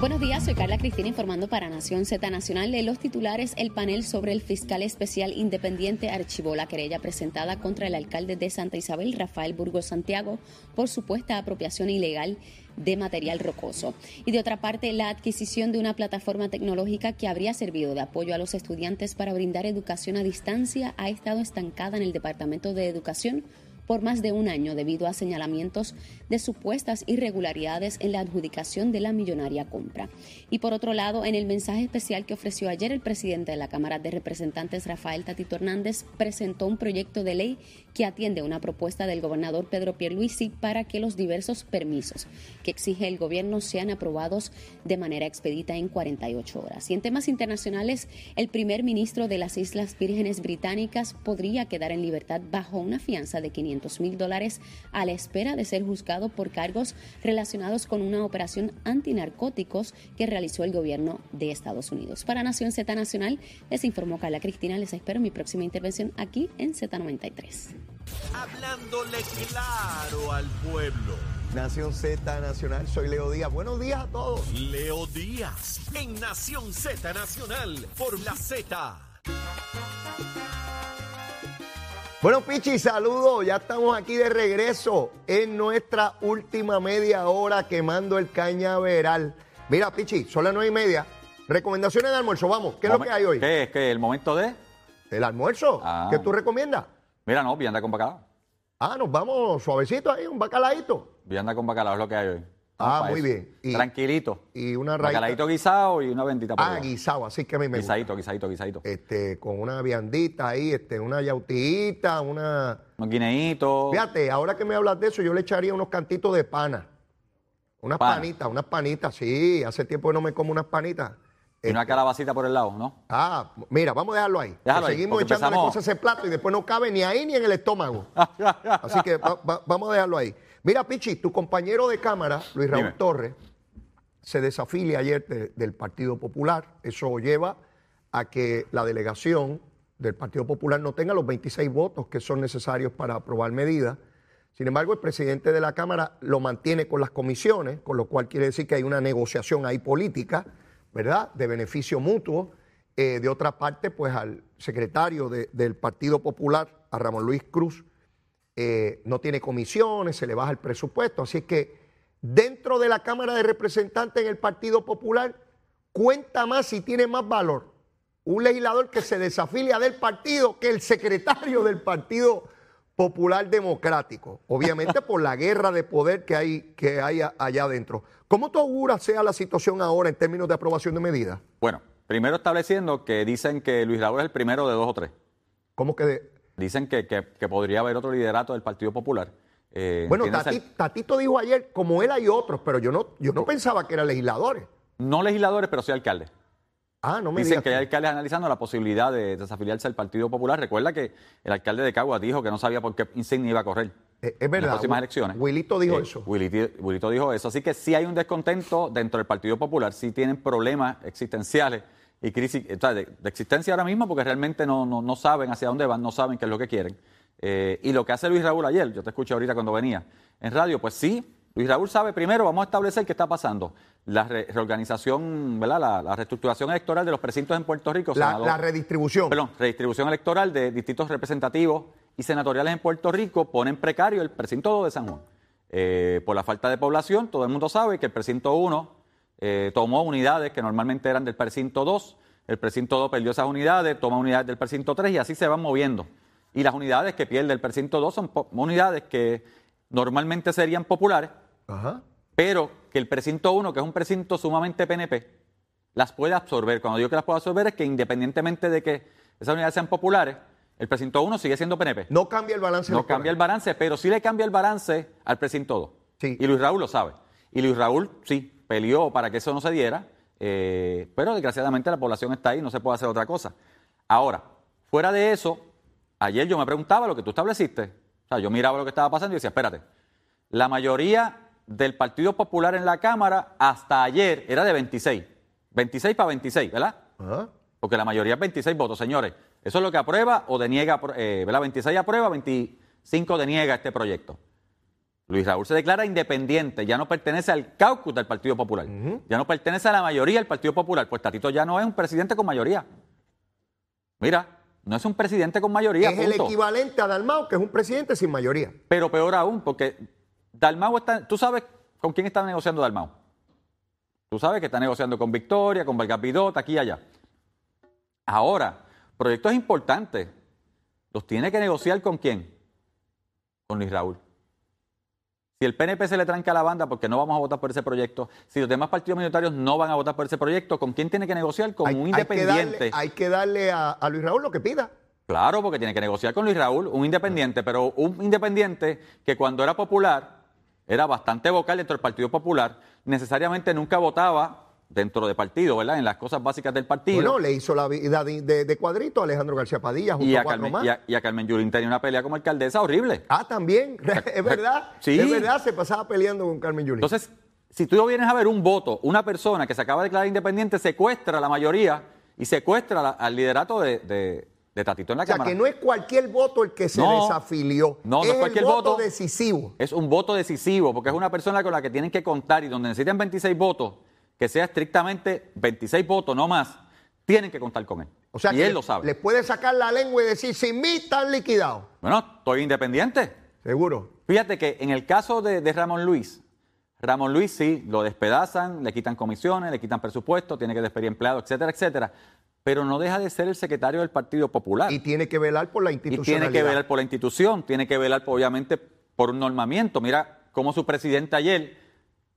Buenos días, soy Carla Cristina informando para Nación Z Nacional. De los titulares, el panel sobre el fiscal especial independiente archivó la querella presentada contra el alcalde de Santa Isabel, Rafael Burgos Santiago, por supuesta apropiación ilegal de material rocoso. Y de otra parte, la adquisición de una plataforma tecnológica que habría servido de apoyo a los estudiantes para brindar educación a distancia ha estado estancada en el Departamento de Educación por más de un año debido a señalamientos de supuestas irregularidades en la adjudicación de la millonaria compra. Y por otro lado, en el mensaje especial que ofreció ayer el presidente de la Cámara de Representantes, Rafael Tatito Hernández, presentó un proyecto de ley que atiende una propuesta del gobernador Pedro Pierluisi para que los diversos permisos que exige el gobierno sean aprobados de manera expedita en 48 horas. Y en temas internacionales, el primer ministro de las Islas Vírgenes Británicas podría quedar en libertad bajo una fianza de 500 mil dólares a la espera de ser juzgado por cargos relacionados con una operación antinarcóticos que realizó el gobierno de Estados Unidos. Para Nación Z Nacional, les informó Carla Cristina. Les espero en mi próxima intervención aquí en Z93. Hablándole claro al pueblo. Nación Z Nacional, soy Leo Díaz. Buenos días a todos. Leo Díaz en Nación Z Nacional por la Z. Bueno, Pichi, saludos. Ya estamos aquí de regreso en nuestra última media hora quemando el cañaveral. Mira, Pichi, son las nueve y media. Recomendaciones de almuerzo, vamos. ¿Qué es lo que hay hoy? ¿Qué es? ¿Qué? ¿El momento de? ¿El almuerzo? Ah. ¿Qué tú recomiendas? Mira, no, vianda con bacalao. Ah, nos vamos suavecito ahí, un bacalaíto. Vianda con bacalao es lo que hay hoy. Ah, muy eso. bien. Y- Tranquilito. Y una raíz. Bacalaíto guisado y una bendita Ah, guisado, así que a mí me gusta. Guisadito, guisadito, guisadito. Este, con una viandita ahí, este, una yautita, una... Unos guineitos. Fíjate, ahora que me hablas de eso, yo le echaría unos cantitos de pana. Unas Pana. panitas, unas panitas, sí. Hace tiempo que no me como unas panitas. Y una Este, calabacita por el lado, ¿no? Ah, mira, vamos a dejarlo ahí. Déjalo ahí, seguimos echándole empezamos- cosas a ese plato y después no cabe ni ahí ni en el estómago. Así que va- va- vamos a dejarlo ahí. Mira, Pichi, tu compañero de cámara, Luis Raúl Dime. Torres, se desafilia ayer de- del Partido Popular. Eso lleva a que la delegación del Partido Popular no tenga los 26 votos que son necesarios para aprobar medidas. Sin embargo, el presidente de la Cámara lo mantiene con las comisiones, con lo cual quiere decir que hay una negociación ahí política, ¿verdad?, de beneficio mutuo. Eh, de otra parte, pues al secretario de- del Partido Popular, a Ramón Luis Cruz, eh, no tiene comisiones, se le baja el presupuesto. Así que dentro de la Cámara de Representantes en el Partido Popular, cuenta más y tiene más valor un legislador que se desafilia del partido que el secretario del Partido Popular Democrático. Obviamente por la guerra de poder que hay, que hay allá adentro. ¿Cómo tú auguras sea la situación ahora en términos de aprobación de medidas? Bueno, primero estableciendo que dicen que Luis Raúl es el primero de dos o tres. ¿Cómo que de- Dicen que, que- que podría haber otro liderato del Partido Popular. Eh, Bueno, Tatito dijo ayer, como él hay otros, pero yo no, yo no pensaba que eran legisladores. No legisladores, pero sí alcaldes. Ah, no me Dicen que hay alcaldes analizando la posibilidad de desafiliarse al Partido Popular. Recuerda que el alcalde de Caguas dijo que no sabía por qué insignia iba a correr. Eh, es en verdad. las próximas elecciones. Wilito dijo Eh, eso. Wiliti- Wilito dijo eso. Así que sí hay un descontento dentro del Partido Popular, sí tienen problemas existenciales y crisis o sea, de, de existencia ahora mismo porque realmente no, no, no saben hacia dónde van, no saben qué es lo que quieren. Eh, y lo que hace Luis Raúl ayer, yo te escuché ahorita cuando venía en radio, pues sí, Luis Raúl sabe primero, vamos a establecer qué está pasando. La re- reorganización, ¿verdad? La, la reestructuración electoral de los precintos en Puerto Rico. La, senador- la redistribución. Perdón, redistribución electoral de distritos representativos y senatoriales en Puerto Rico pone en precario el precinto 2 de San Juan. Eh, por la falta de población, todo el mundo sabe que el precinto 1 eh, tomó unidades que normalmente eran del precinto 2, el precinto 2 perdió esas unidades, toma unidades del precinto 3 y así se van moviendo. Y las unidades que pierde el precinto 2 son unidades que normalmente serían populares, Ajá. pero que el precinto 1, que es un precinto sumamente PNP, las puede absorber. Cuando digo que las puede absorber es que independientemente de que esas unidades sean populares, el precinto 1 sigue siendo PNP. No cambia el balance. No electoral. cambia el balance, pero sí le cambia el balance al precinto 2. Sí. Y Luis Raúl lo sabe. Y Luis Raúl sí peleó para que eso no se diera, eh, pero desgraciadamente la población está ahí no se puede hacer otra cosa. Ahora, fuera de eso, ayer yo me preguntaba lo que tú estableciste. O sea, yo miraba lo que estaba pasando y decía, espérate, la mayoría del Partido Popular en la Cámara hasta ayer era de 26. 26 para 26, ¿verdad? Ajá. Porque la mayoría es 26 votos, señores. Eso es lo que aprueba o deniega, eh, ¿verdad? 26 aprueba, 25 deniega este proyecto. Luis Raúl se declara independiente, ya no pertenece al caucus del Partido Popular, ya no pertenece a la mayoría del Partido Popular, pues Tatito ya no es un presidente con mayoría. Mira, no es un presidente con mayoría. Es el equivalente a Dalmau, que es un presidente sin mayoría. Pero peor aún, porque Dalmau está. ¿Tú sabes con quién está negociando Dalmau? Tú sabes que está negociando con Victoria, con Valgapidot, aquí y allá. Ahora, proyectos importantes, ¿los tiene que negociar con quién? Con Luis Raúl. Si el PNP se le tranca a la banda porque no vamos a votar por ese proyecto, si los demás partidos minoritarios no van a votar por ese proyecto, ¿con quién tiene que negociar? Con un independiente. Hay que darle, a, Luis Raúl lo que pida. Claro, porque tiene que negociar con Luis Raúl, un independiente, pero un independiente que cuando era popular era bastante vocal dentro del Partido Popular, necesariamente nunca votaba dentro del partido, ¿verdad? En las cosas básicas del partido. Bueno, le hizo la vida de, cuadrito a Alejandro García Padilla junto y a, Carmen, Y a, Carmen Yulín tenía una pelea como alcaldesa horrible. Ah, también, es verdad. Sí. Es verdad, se pasaba peleando con Carmen Yulín. Entonces, si tú vienes a ver un voto, una persona que se acaba de declarar independiente secuestra a la mayoría y secuestra al liderato de, Tatito en la Cámara. O sea, que no es cualquier voto el que se desafilió. No, no es, cualquier voto, voto decisivo. Es un voto decisivo, porque es una persona con la que tienen que contar y donde necesitan 26 votos que sea estrictamente 26 votos, no más, tienen que contar con él. O sea, y él lo sabe. Le puede sacar la lengua y decir, sin mí están liquidados. Bueno, estoy independiente. Seguro. Fíjate que en el caso de, Ramón Luis, Ramón Luis sí, lo despedazan, le quitan comisiones, le quitan presupuesto, tiene que despedir empleados, etcétera, etcétera. Pero no deja de ser el secretario del Partido Popular. Y tiene que velar por la institución. Y tiene que velar por la institución, tiene que velar, obviamente, por un normamiento. Mira cómo su presidente ayer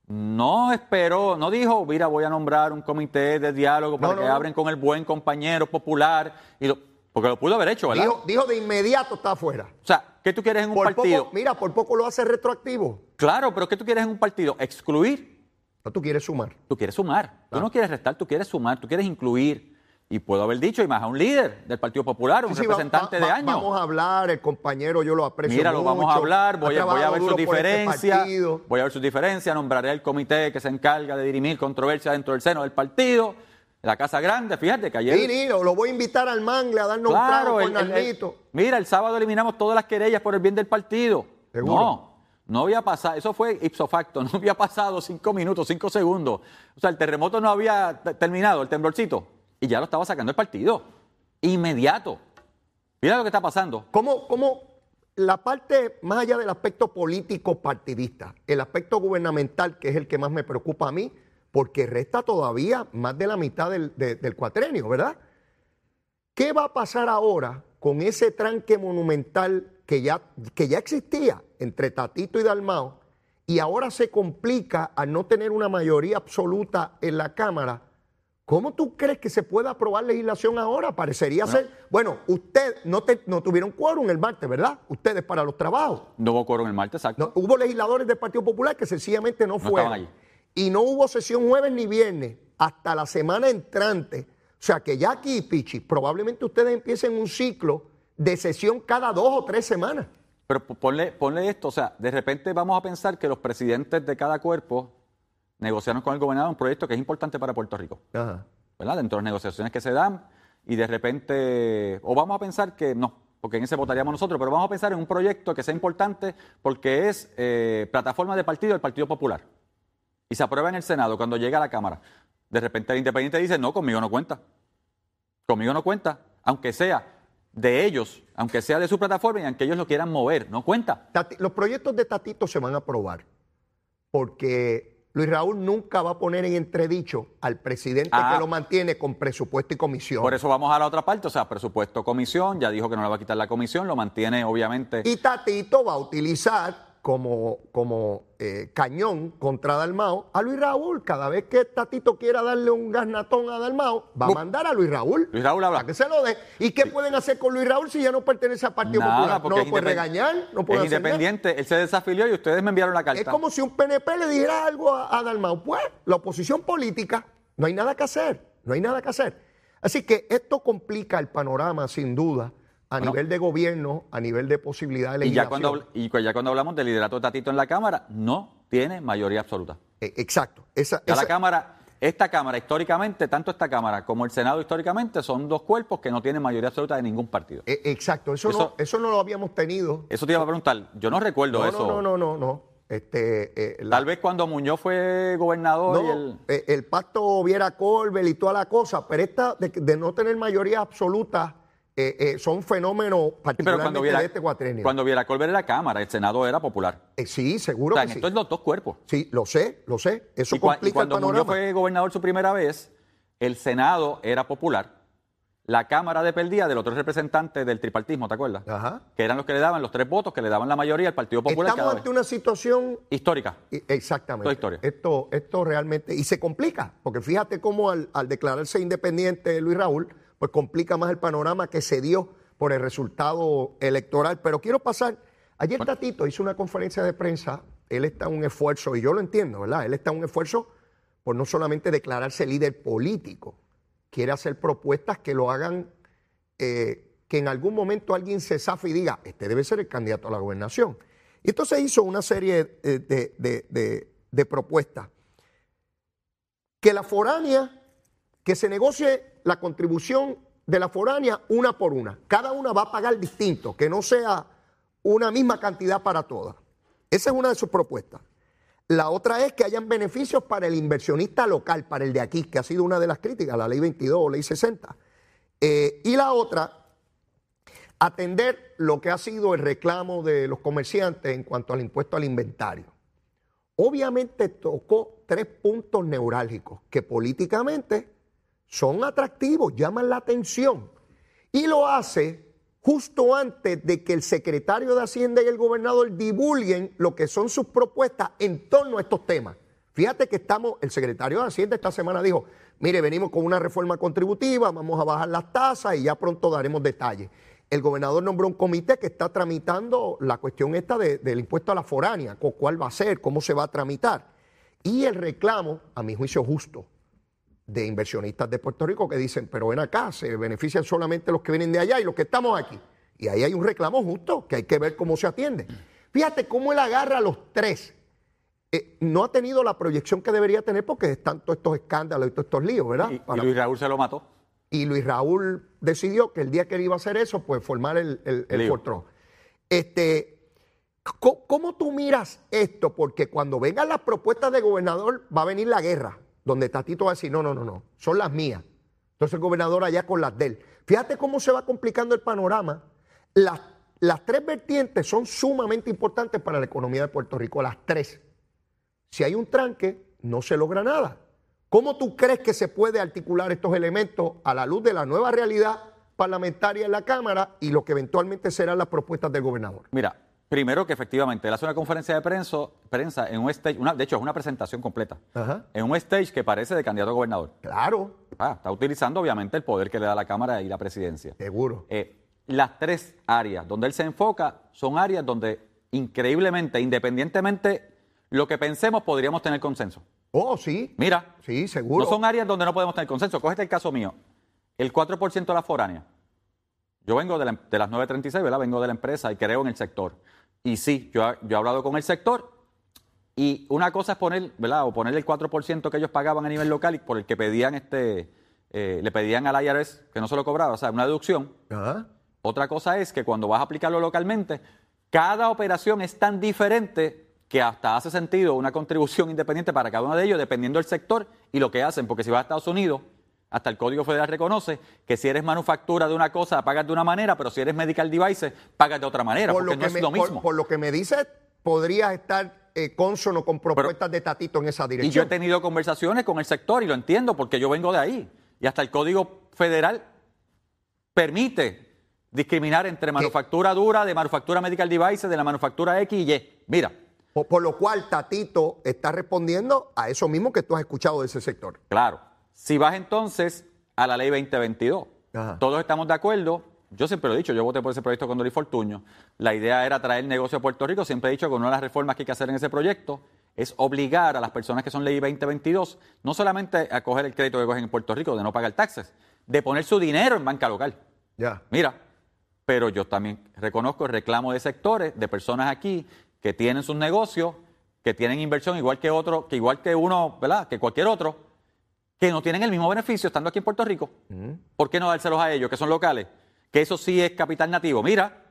no esperó, no dijo, mira, voy a nombrar un comité de diálogo para que abren con el buen compañero popular, y porque lo pudo haber hecho, ¿verdad? Dijo, de inmediato está afuera. O sea, ¿qué tú quieres en un partido? mira, por poco lo hace retroactivo. Claro, pero ¿qué tú quieres en un partido? ¿Excluir? No, tú quieres sumar. Tú quieres sumar. Tú no quieres restar, tú quieres sumar, tú quieres incluir. Y puedo haber dicho, y más a un líder del Partido Popular, un representante de años. Vamos a hablar, el compañero yo lo aprecio Mira, lo vamos a hablar, voy, a, ver sus este diferencias, voy a ver sus diferencias, nombraré el comité que se encarga de dirimir controversias dentro del seno del partido, la Casa Grande, fíjate que ayer... Sí, lo voy a invitar al Mangle a darnos un trago con Mira, el sábado eliminamos todas las querellas por el bien del partido. No, no había pasado, eso fue ipso facto, no había pasado cinco minutos, cinco segundos. O sea, el terremoto no había terminado, el temblorcito y ya lo estaba sacando el partido. Inmediato. Mira lo que está pasando. ¿Cómo, la parte, más allá del aspecto político partidista, el aspecto gubernamental, que es el que más me preocupa a mí, porque resta todavía más de la mitad del, del cuatrenio, ¿verdad? ¿Qué va a pasar ahora con ese tranque monumental que ya, que ya existía entre Tatito y Dalmao y ahora se complica al no tener una mayoría absoluta en la Cámara? ¿Cómo tú crees que se puede aprobar legislación ahora? Parecería ser. Bueno, usted no, no tuvieron quórum el martes, ¿verdad? Ustedes para los trabajos. No hubo quórum el martes, exacto. hubo legisladores del Partido Popular que sencillamente no, fueron. Y no hubo sesión jueves ni viernes hasta la semana entrante. O sea que ya aquí, Pichi, probablemente ustedes empiecen un ciclo de sesión cada dos o tres semanas. Pero ponle, ponle esto, o sea, de repente vamos a pensar que los presidentes de cada cuerpo negociaron con el gobernador un proyecto que es importante para Puerto Rico. ¿verdad? Dentro de las negociaciones que se dan y de repente, o vamos a pensar que no, porque en ese votaríamos nosotros, pero vamos a pensar en un proyecto que sea importante porque es eh, plataforma de partido del Partido Popular. Y se aprueba en el Senado cuando llega a la Cámara. De repente el independiente dice, no, conmigo no cuenta. Conmigo no cuenta, aunque sea de ellos, aunque sea de su plataforma y aunque ellos lo quieran mover, no cuenta. los proyectos de Tatito se van a aprobar porque Luis Raúl nunca va a poner en entredicho al presidente que ah. lo mantiene con presupuesto y comisión. Por eso vamos a la otra parte, o sea, presupuesto, comisión, ya dijo que no le va a quitar la comisión, lo mantiene obviamente. Y Tatito va a utilizar como, como eh, cañón contra Dalmao a Luis Raúl. Cada vez que Tatito quiera darle un gasnatón a Dalmao, va a mandar a Luis Raúl. Luis Raúl habla. Para que se lo dé. ¿Y qué pueden hacer con Luis Raúl si ya no pertenece al Partido Popular? No lo puede regañar, no puede Es independiente, él se desafilió y ustedes me enviaron la carta. Es como si un PNP le dijera algo a, a Dalmao. Pues, la oposición política, no hay nada que hacer, no hay nada que hacer. Así que esto complica el panorama, sin duda a nivel de gobierno, a nivel de posibilidades de y ya cuando Y ya cuando hablamos del liderato de Tatito en la Cámara, no tiene mayoría absoluta. E, exacto. Esa, la Cámara, esta Cámara históricamente, tanto esta Cámara como el Senado históricamente, son dos cuerpos que no tienen mayoría absoluta de ningún partido. E, exacto, eso, no, eso no lo habíamos tenido. Eso te iba a preguntar, yo no recuerdo eso. No, no, no, no, no. Este, eh, la- Tal vez cuando Muñoz fue gobernador y no, el... eh, el pacto Viera Colbert y toda la cosa, pero esta de, de no tener mayoría absoluta eh, eh, son fenómenos Sí, pero particularmente cuando viera, de este cuatrenio. cuando viera Colbert era Cámara, el Senado era popular. Eh, sí, O seguro sea, que en sí. esto es los dos cuerpos. Sí, lo sé, lo sé. Eso Y, cua- y complica cuando el panorama. fue gobernador su primera vez, el Senado era popular, la Cámara dependía del otro representante del tripartismo, ¿te acuerdas? Ajá. Que eran los que le daban los tres votos, que le daban la mayoría al Partido Popular Estamos ante una situación Histórica. Exactamente. Historia. Esto, esto realmente, y se complica, porque fíjate cómo al, al declararse independiente Luis Raúl, pues complica más el panorama que se dio por el resultado electoral. Pero quiero pasar, ayer Tatito hizo una conferencia de prensa, él está en un esfuerzo, y yo lo entiendo, ¿verdad? Él está en un esfuerzo por no solamente declararse líder político, quiere hacer propuestas que lo hagan, eh, que en algún momento alguien se zafe y diga, este debe ser el candidato a la gobernación. Y entonces hizo una serie eh, de, de- de- de propuestas. Que la foránea, que se negocie la contribución de la foránea una por una. Cada una va a pagar distinto, que no sea una misma cantidad para todas. Esa es una de sus propuestas. La otra es que hayan beneficios para el inversionista local, para el de aquí, que ha sido una de las críticas, la ley 22 o ley 60. Eh, y la otra, atender lo que ha sido el reclamo de los comerciantes en cuanto al impuesto al inventario. Obviamente tocó tres puntos neurálgicos que políticamente son atractivos, llaman la atención. Y lo hace justo antes de que el secretario de Hacienda y el gobernador divulguen lo que son sus propuestas en torno a estos temas. Fíjate que estamos, el secretario de Hacienda esta semana dijo, mire, venimos con una reforma contributiva, vamos a bajar las tasas y ya pronto daremos detalles. El gobernador nombró un comité que está tramitando la cuestión esta de- del impuesto a la foránea, cu- cuál va a ser, cómo se va a tramitar. Y el reclamo, a mi juicio justo, de inversionistas de Puerto Rico que dicen, pero ven acá, se benefician solamente los que vienen de allá y los que estamos aquí. Y ahí hay un reclamo justo que hay que ver cómo se atiende. Fíjate cómo él agarra a los tres. Eh, no ha tenido la proyección que debería tener porque están todos estos escándalos y todos estos líos, ¿verdad? Y, y Para- Luis Raúl se lo mató. y Luis Raúl decidió que el día que él iba a hacer eso, pues formar el, el, el. Este, ¿cómo, cómo tú miras esto? Porque cuando vengan las propuestas de gobernador, va a venir la guerra, donde Tatito va a decir, no, no, no, no, son las mías. Entonces el gobernador allá con las de él. Fíjate cómo se va complicando el panorama. Las, las tres vertientes son sumamente importantes para la economía de Puerto Rico, las tres. Si hay un tranque, no se logra nada. ¿Cómo tú crees que se puede articular estos elementos a la luz de la nueva realidad parlamentaria en la Cámara y lo que eventualmente serán las propuestas del gobernador? Mira, primero que efectivamente él hace una conferencia de prensa, prensa en un stage, una- de hecho es una presentación completa, Ajá. en un stage que parece de candidato a gobernador. Claro, Ah, está utilizando obviamente el poder que le da la Cámara y la presidencia. seguro. Eh, las tres áreas donde él se enfoca son áreas donde increíblemente, independientemente lo que pensemos, podríamos tener consenso. Oh, sí. Mira, Sí, seguro. no son áreas donde no podemos tener consenso. Cógete el caso mío. El 4% de la foránea. Yo vengo de, la- de las 936, ¿verdad? Vengo de la empresa y creo en el sector. Y sí, yo, he- yo he hablado con el sector y una cosa es poner, ¿verdad? O poner el 4% que ellos pagaban a nivel local y por el que pedían este, eh, le pedían al IRS que no se lo cobraba, o sea, una deducción. Ajá. Otra cosa es que cuando vas a aplicarlo localmente, cada operación es tan diferente que hasta hace sentido una contribución independiente para cada uno de ellos, dependiendo del sector y lo que hacen. Porque si vas a Estados Unidos, hasta el Código Federal reconoce que si eres manufactura de una cosa, pagas de una manera, pero si eres medical devices, pagas de otra manera, porque no es lo mismo. por lo que me dices, podrías estar eh, consono con propuestas de Tatito en esa Y yo he dirección. tenido conversaciones con el sector y lo entiendo porque yo vengo de ahí. Y hasta el Código Federal permite discriminar entre manufactura dura, de manufactura medical devices, de la manufactura X y Y. Mira, Por, por lo cual Tatito está respondiendo a eso mismo que tú has escuchado de ese sector. claro. Si vas entonces a la ley 2022, Ajá. todos estamos de acuerdo. Yo siempre lo he dicho, yo voté por ese proyecto con Doris Fortuño. La idea era traer negocio a Puerto Rico. Siempre he dicho que una de las reformas que hay que hacer en ese proyecto es obligar a las personas que son ley 2022 no solamente a coger el crédito que cogen en Puerto Rico de no pagar taxes, de poner su dinero en banca local. Ya. Mira, pero yo también reconozco el reclamo de sectores, de personas aquí que tienen sus negocios, que tienen inversión igual que otro, que igual que uno, ¿verdad? Que cualquier otro, que no tienen el mismo beneficio estando aquí en Puerto Rico. ¿Por qué no dárselos a ellos, que son locales? Que eso sí es capital nativo. Mira,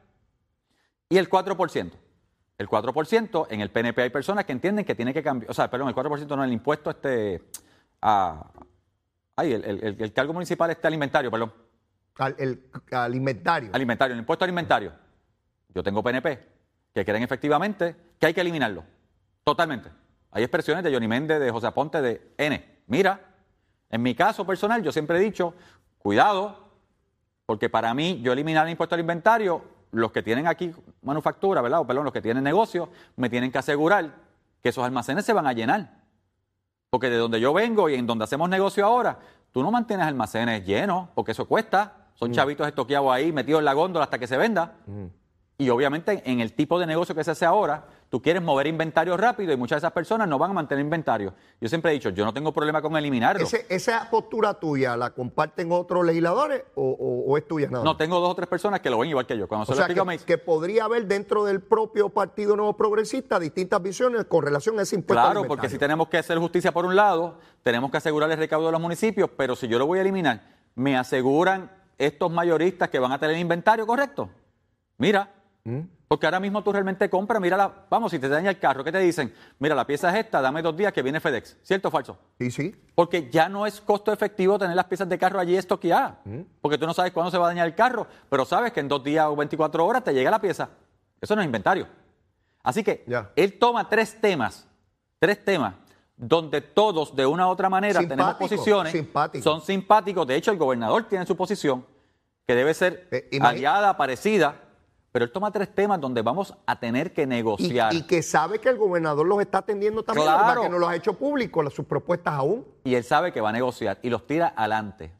y el 4%. el 4%. En el PNP hay personas que entienden que tiene que cambiar, o sea, perdón, el 4% no, el impuesto este a... Ay, el, el, el cargo municipal este alimentario, perdón. Al, el alimentario. Alimentario, el impuesto alimentario. Yo tengo PNP que creen efectivamente que hay que eliminarlo. Totalmente. Hay expresiones de Johnny Méndez, de José Aponte, de N. Mira, en mi caso personal, yo siempre he dicho, cuidado, porque para mí, yo eliminar el impuesto al inventario, los que tienen aquí manufactura, ¿verdad? O perdón, los que tienen negocio, me tienen que asegurar que esos almacenes se van a llenar. Porque de donde yo vengo y en donde hacemos negocio ahora, tú no mantienes almacenes llenos, porque eso cuesta. Son chavitos estoqueados ahí, metidos en la góndola hasta que se venda. Y obviamente en el tipo de negocio que se hace ahora, tú quieres mover inventario rápido y muchas de esas personas no van a mantener inventario. Yo siempre he dicho, yo no tengo problema con eliminarlo. ¿Esa postura tuya la comparten otros legisladores o, es tuya nada No, tengo dos o tres personas que lo ven igual que yo. Cuando se lo que, me que podría haber dentro del propio Partido Nuevo Progresista distintas visiones con relación a ese impuesto Claro, porque si tenemos que hacer justicia por un lado, tenemos que asegurar el recaudo de los municipios, pero si yo lo voy a eliminar, ¿me aseguran estos mayoristas que van a tener inventario correcto? Mira, ¿Mm? Porque ahora mismo tú realmente compras, mira, la, vamos, si te daña el carro, ¿qué te dicen? Mira, la pieza es esta, dame dos días que viene FedEx. ¿Cierto o falso? Sí, sí. Porque ya no es costo efectivo tener las piezas de carro allí estoqueadas. ¿Mm? Porque tú no sabes cuándo se va a dañar el carro, pero sabes que en dos días o 24 horas te llega la pieza. Eso no es inventario. Así que él toma tres temas, tres temas, donde todos de una u otra manera tenemos posiciones, son simpáticos. De hecho, el gobernador tiene su posición, que debe ser eh, aliada, parecida pero él toma tres temas donde vamos a tener que negociar. Y, que sabe que el gobernador los está atendiendo también, claro. que no los ha hecho públicos, sus propuestas aún. Y él sabe que va a negociar y los tira adelante.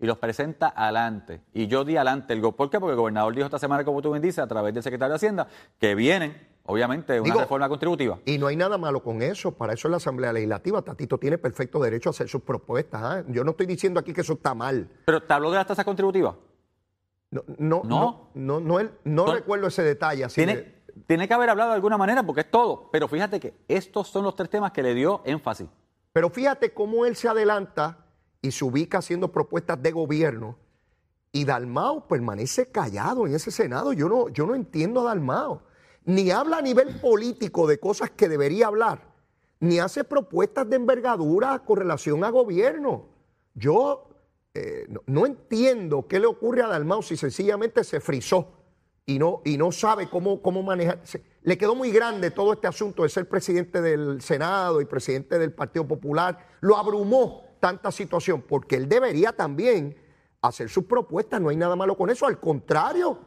Y los presenta adelante. Y yo di adelante. El, ¿Por qué? Porque el gobernador dijo esta semana, como tú me dices, a través del secretario de Hacienda, que vienen, obviamente, una reforma contributiva. Y no hay nada malo con eso. Para eso es la Asamblea Legislativa. Tatito tiene perfecto derecho a hacer sus propuestas. ¿ah? Yo no estoy diciendo aquí que eso está mal. Pero te habló de las tasas contributivas. No, no, no, no, no, no, recuerdo ese detalle. Así tiene, tiene que haber hablado de alguna manera porque es todo. Pero fíjate que estos son los tres temas que le dio énfasis. Pero fíjate cómo él se adelanta y se ubica haciendo propuestas de gobierno y Dalmao permanece callado en ese Senado. Yo no, yo no entiendo a Dalmao. Ni habla a nivel político de cosas que debería hablar, ni hace propuestas de envergadura con relación a gobierno. Yo eh, no, entiendo qué le ocurre a Dalmau si sencillamente se frizó y no, y no sabe cómo, cómo manejar. Le quedó muy grande todo este asunto de ser presidente del Senado y presidente del Partido Popular. Lo abrumó tanta situación porque él debería también hacer sus propuestas. No hay nada malo con eso. Al contrario,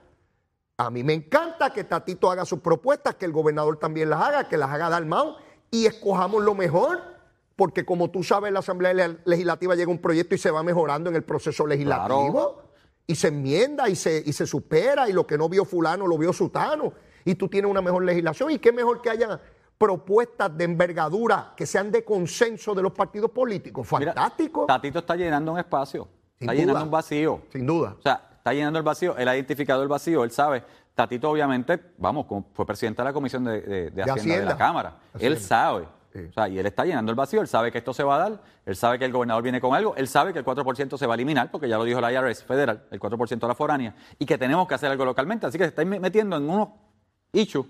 a mí me encanta que Tatito haga sus propuestas, que el gobernador también las haga, que las haga Dalmau y escojamos lo mejor porque como tú sabes, la Asamblea Legislativa llega un proyecto y se va mejorando en el proceso legislativo. Y se enmienda y se, y se supera, y lo que no vio fulano lo vio sutano. Y tú tienes una mejor legislación. Y qué mejor que haya propuestas de envergadura que sean de consenso de los partidos políticos. Fantástico. Tatito está llenando un espacio. está llenando un vacío. Sin duda. O sea, está llenando el vacío. Él ha identificado el vacío, él sabe. Tatito, obviamente, vamos, fue presidente de la Comisión de, Hacienda, de la Cámara. Él sabe o sea, y él está llenando el vacío, él sabe que esto se va a dar, él sabe que el gobernador viene con algo, él sabe que el 4% se va a eliminar, porque ya lo dijo la IRS federal, el 4% de la foránea, y que tenemos que hacer algo localmente. Así que se está metiendo en unos issues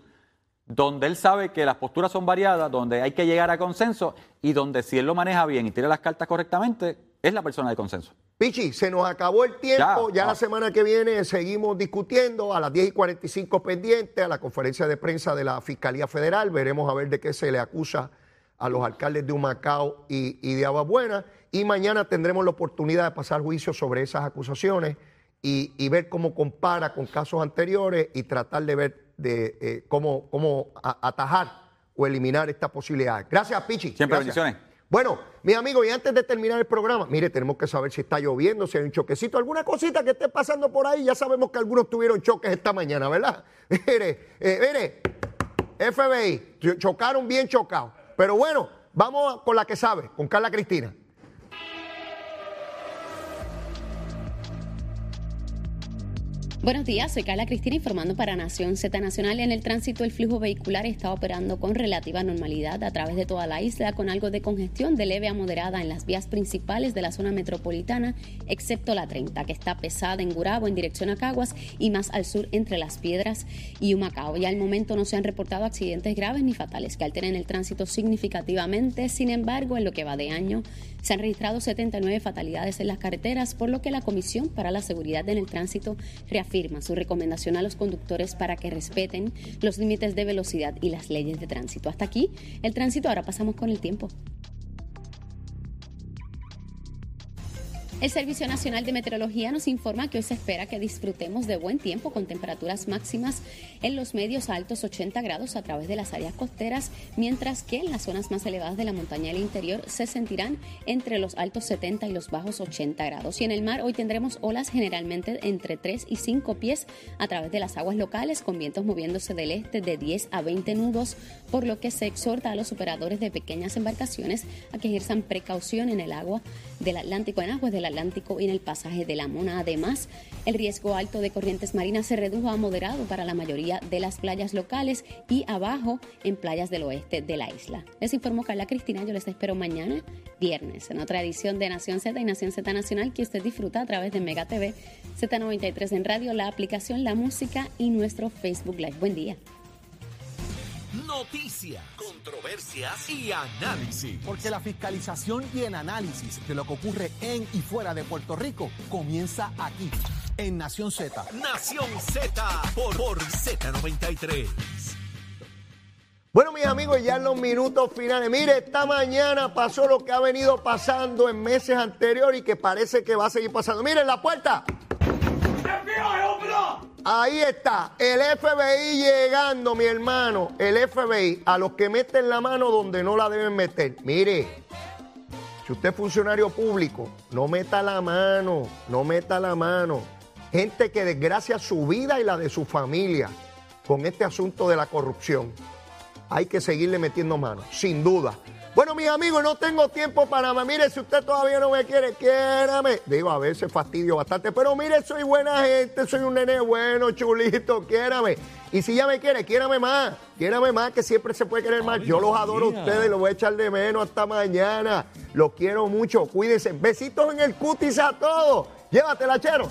donde él sabe que las posturas son variadas, donde hay que llegar a consenso y donde si él lo maneja bien y tira las cartas correctamente, es la persona de consenso. Pichi, se nos acabó el tiempo. Ya, la semana que viene seguimos discutiendo a las 10 y 45 pendiente a la conferencia de prensa de la Fiscalía Federal. Veremos a ver de qué se le acusa a los alcaldes de Humacao y, de Aguabuena. Y mañana tendremos la oportunidad de pasar juicio sobre esas acusaciones y, ver cómo compara con casos anteriores y tratar de ver de, eh, cómo, cómo atajar o eliminar esta posibilidad. Gracias, Pichi. Siempre bendiciones. Bueno, mi amigo, y antes de terminar el programa, mire, tenemos que saber si está lloviendo, si hay un choquecito, alguna cosita que esté pasando por ahí. Ya sabemos que algunos tuvieron choques esta mañana, ¿verdad? Mire, eh, mire, FBI, chocaron bien chocados. Pero bueno, vamos con la que sabe, con Carla Cristina. Buenos días, soy Carla Cristina informando para Nación Z Nacional. En el tránsito, el flujo vehicular está operando con relativa normalidad a través de toda la isla, con algo de congestión de leve a moderada en las vías principales de la zona metropolitana, excepto la 30, que está pesada en Gurabo en dirección a Caguas y más al sur entre Las Piedras y Humacao. Y al momento no se han reportado accidentes graves ni fatales que alteren el tránsito significativamente. Sin embargo, en lo que va de año, se han registrado 79 fatalidades en las carreteras, por lo que la Comisión para la Seguridad en el Tránsito reafirma su recomendación a los conductores para que respeten los límites de velocidad y las leyes de tránsito. Hasta aquí el tránsito, ahora pasamos con el tiempo. El Servicio Nacional de Meteorología nos informa que hoy se espera que disfrutemos de buen tiempo con temperaturas máximas en los medios altos 80 grados a través de las áreas costeras, mientras que en las zonas más elevadas de la montaña del interior se sentirán entre los altos 70 y los bajos 80 grados. Y en el mar hoy tendremos olas generalmente entre 3 y 5 pies a través de las aguas locales, con vientos moviéndose del este de 10 a 20 nudos, por lo que se exhorta a los operadores de pequeñas embarcaciones a que ejerzan precaución en el agua del Atlántico, en aguas del Atlántico y en el pasaje de la Mona. Además, el riesgo alto de corrientes marinas se redujo a moderado para la mayoría de las playas locales y abajo en playas del oeste de la isla. Les informó Carla Cristina, yo les espero mañana, viernes, en otra edición de Nación Z y Nación Z Nacional que usted disfruta a través de Mega TV, Z93 en radio, la aplicación, la música y nuestro Facebook Live. Buen día noticias, controversias y análisis. Porque la fiscalización y el análisis de lo que ocurre en y fuera de Puerto Rico comienza aquí, en Nación Z. Nación Z por, por Z93. Bueno, mis amigos, ya en los minutos finales. Mire, esta mañana pasó lo que ha venido pasando en meses anteriores y que parece que va a seguir pasando. Miren la puerta. Ahí está, el FBI llegando, mi hermano. El FBI a los que meten la mano donde no la deben meter. Mire, si usted es funcionario público, no meta la mano, no meta la mano. Gente que desgracia su vida y la de su familia con este asunto de la corrupción. Hay que seguirle metiendo mano, sin duda. Bueno, mis amigos, no tengo tiempo para más. Mire, si usted todavía no me quiere, quiérame. Digo, a veces fastidio bastante, pero mire, soy buena gente, soy un nene bueno, chulito, quiérame. Y si ya me quiere, quiérame más, quiérame más, que siempre se puede querer más. Yo los adoro a ustedes y los voy a echar de menos hasta mañana. Los quiero mucho, cuídense. Besitos en el cutis a todos. Llévatela, chero.